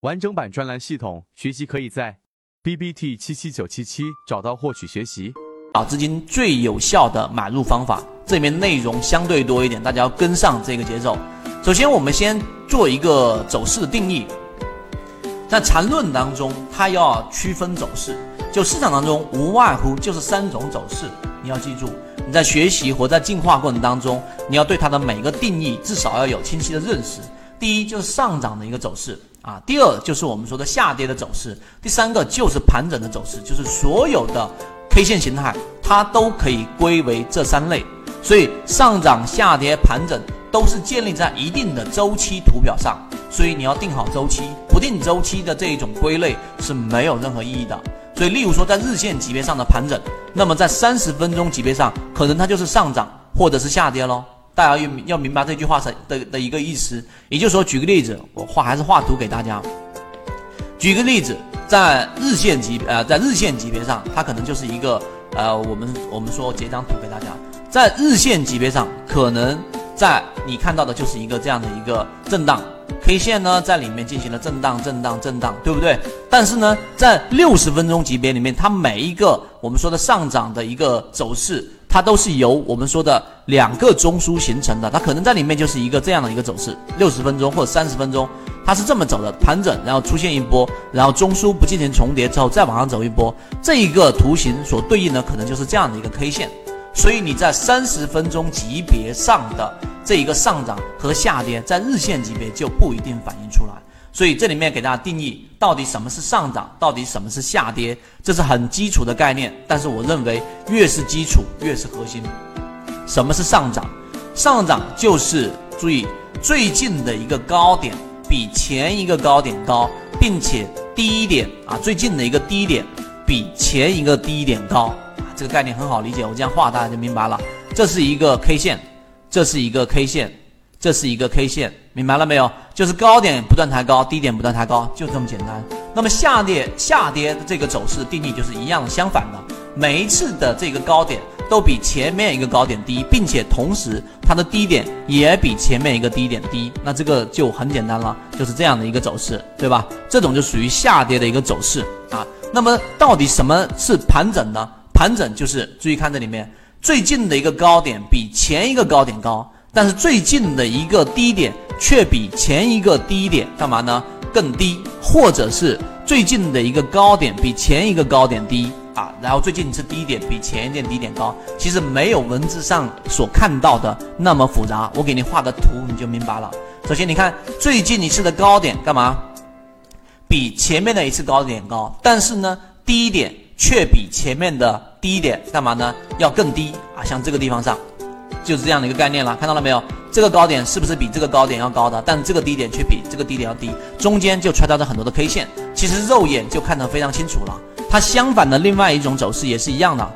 完整版专栏系统学习可以在 B B T 七七九七七找到获取学习。找资金最有效的买入方法，这里面内容相对多一点，大家要跟上这个节奏。首先，我们先做一个走势的定义。在缠论当中，它要区分走势，就市场当中无外乎就是三种走势，你要记住。你在学习或在进化过程当中，你要对它的每个定义至少要有清晰的认识。第一就是上涨的一个走势。啊，第二就是我们说的下跌的走势，第三个就是盘整的走势，就是所有的 K 线形态，它都可以归为这三类。所以上涨、下跌、盘整都是建立在一定的周期图表上，所以你要定好周期，不定周期的这一种归类是没有任何意义的。所以，例如说在日线级别上的盘整，那么在三十分钟级别上，可能它就是上涨或者是下跌喽。大家要要明白这句话的的的一个意思，也就是说，举个例子，我画还是画图给大家。举个例子，在日线级呃，在日线级别上，它可能就是一个呃，我们我们说截张图给大家，在日线级别上，可能在你看到的就是一个这样的一个震荡 K 线呢，在里面进行了震荡、震荡、震荡，对不对？但是呢，在六十分钟级别里面，它每一个我们说的上涨的一个走势。它都是由我们说的两个中枢形成的，它可能在里面就是一个这样的一个走势，六十分钟或者三十分钟，它是这么走的，盘整，然后出现一波，然后中枢不进行重叠之后再往上走一波，这一个图形所对应的可能就是这样的一个 K 线，所以你在三十分钟级别上的这一个上涨和下跌，在日线级别就不一定反映出来。所以这里面给大家定义到底什么是上涨，到底什么是下跌，这是很基础的概念。但是我认为越是基础越是核心。什么是上涨？上涨就是注意最近的一个高点比前一个高点高，并且低点啊最近的一个低点比前一个低点高啊。这个概念很好理解，我这样画大家就明白了。这是一个 K 线，这是一个 K 线。这是一个 K 线，明白了没有？就是高点不断抬高，低点不断抬高，就这么简单。那么下跌下跌的这个走势定义就是一样相反的，每一次的这个高点都比前面一个高点低，并且同时它的低点也比前面一个低点低，那这个就很简单了，就是这样的一个走势，对吧？这种就属于下跌的一个走势啊。那么到底什么是盘整呢？盘整就是注意看这里面最近的一个高点比前一个高点高。但是最近的一个低点却比前一个低点干嘛呢？更低，或者是最近的一个高点比前一个高点低啊，然后最近一次低点比前一点低点高，其实没有文字上所看到的那么复杂。我给你画个图你就明白了。首先你看最近一次的高点干嘛？比前面的一次高点高，但是呢低点却比前面的低点干嘛呢？要更低啊，像这个地方上。就是这样的一个概念了，看到了没有？这个高点是不是比这个高点要高的？但这个低点却比这个低点要低，中间就穿插着很多的 K 线，其实肉眼就看得非常清楚了。它相反的另外一种走势也是一样的，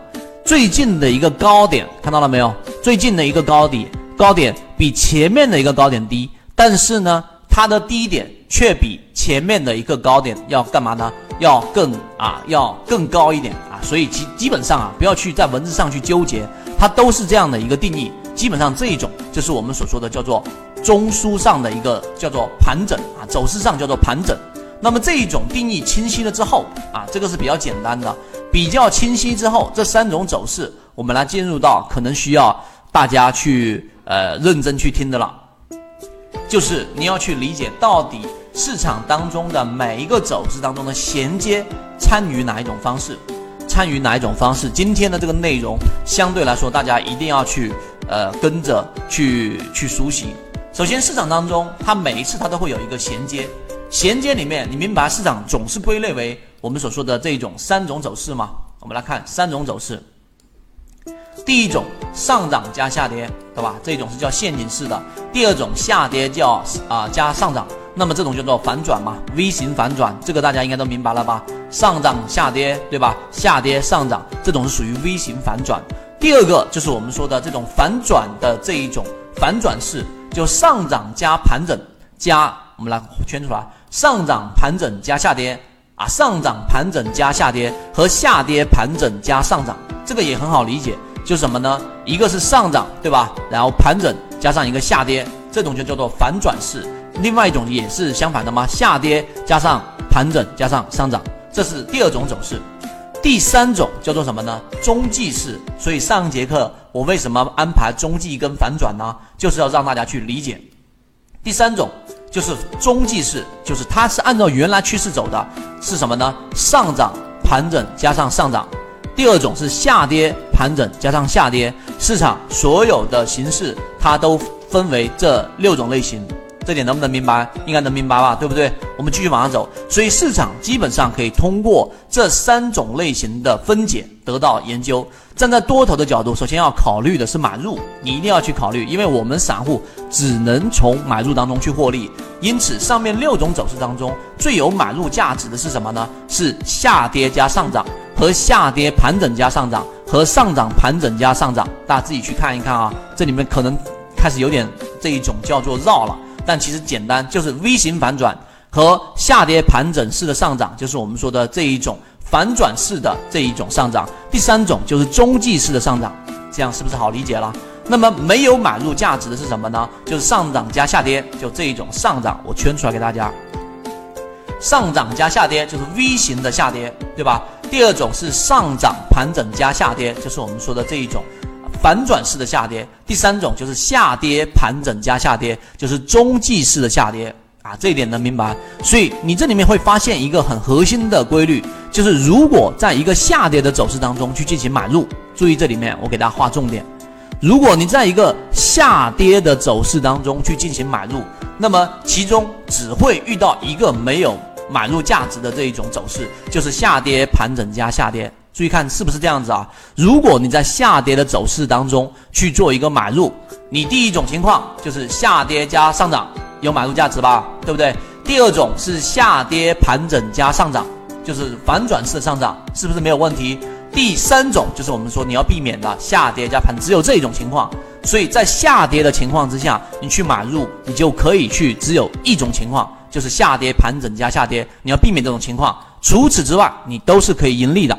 最近的一个高点看到了没有？最近的一个高底高点比前面的一个高点低，但是呢，它的低点却比前面的一个高点要干嘛呢？要更啊，要更高一点啊。所以基基本上啊，不要去在文字上去纠结。它都是这样的一个定义，基本上这一种就是我们所说的叫做中枢上的一个叫做盘整啊，走势上叫做盘整。那么这一种定义清晰了之后啊，这个是比较简单的，比较清晰之后，这三种走势我们来进入到可能需要大家去呃认真去听的了，就是你要去理解到底市场当中的每一个走势当中的衔接参与哪一种方式。参与哪一种方式？今天的这个内容相对来说，大家一定要去呃跟着去去熟悉。首先，市场当中它每一次它都会有一个衔接，衔接里面你明白市场总是归类为我们所说的这种三种走势吗？我们来看三种走势。第一种上涨加下跌，对吧？这种是叫陷阱式的。第二种下跌叫啊加上涨，那么这种叫做反转嘛，V 型反转，这个大家应该都明白了吧？上涨下跌，对吧？下跌上涨，这种是属于 V 型反转。第二个就是我们说的这种反转的这一种反转式，就上涨加盘整加，我们来圈出来，上涨盘整加下跌啊，上涨盘整加下跌和下跌盘整加上涨，这个也很好理解，就是什么呢？一个是上涨，对吧？然后盘整加上一个下跌，这种就叫做反转式。另外一种也是相反的吗？下跌加上盘整加上上涨，这是第二种走势。第三种叫做什么呢？中继式。所以上节课我为什么安排中继跟反转呢？就是要让大家去理解。第三种就是中继式，就是它是按照原来趋势走的，是什么呢？上涨盘整加上上涨。第二种是下跌盘整加上下跌。市场所有的形式它都分为这六种类型。这点能不能明白？应该能明白吧，对不对？我们继续往上走。所以市场基本上可以通过这三种类型的分解得到研究。站在多头的角度，首先要考虑的是买入，你一定要去考虑，因为我们散户只能从买入当中去获利。因此，上面六种走势当中最有买入价值的是什么呢？是下跌加上涨和下跌盘整加上涨和上涨盘整加上涨。大家自己去看一看啊，这里面可能开始有点这一种叫做绕了。但其实简单，就是 V 型反转和下跌盘整式的上涨，就是我们说的这一种反转式的这一种上涨。第三种就是中继式的上涨，这样是不是好理解了？那么没有买入价值的是什么呢？就是上涨加下跌，就这一种上涨，我圈出来给大家。上涨加下跌就是 V 型的下跌，对吧？第二种是上涨盘整加下跌，就是我们说的这一种。反转式的下跌，第三种就是下跌盘整加下跌，就是中继式的下跌啊，这一点能明白。所以你这里面会发现一个很核心的规律，就是如果在一个下跌的走势当中去进行买入，注意这里面我给大家划重点。如果你在一个下跌的走势当中去进行买入，那么其中只会遇到一个没有买入价值的这一种走势，就是下跌盘整加下跌。注意看是不是这样子啊？如果你在下跌的走势当中去做一个买入，你第一种情况就是下跌加上涨有买入价值吧，对不对？第二种是下跌盘整加上涨，就是反转式的上涨，是不是没有问题？第三种就是我们说你要避免的下跌加盘，只有这一种情况。所以在下跌的情况之下，你去买入，你就可以去只有一种情况，就是下跌盘整加下跌，你要避免这种情况。除此之外，你都是可以盈利的。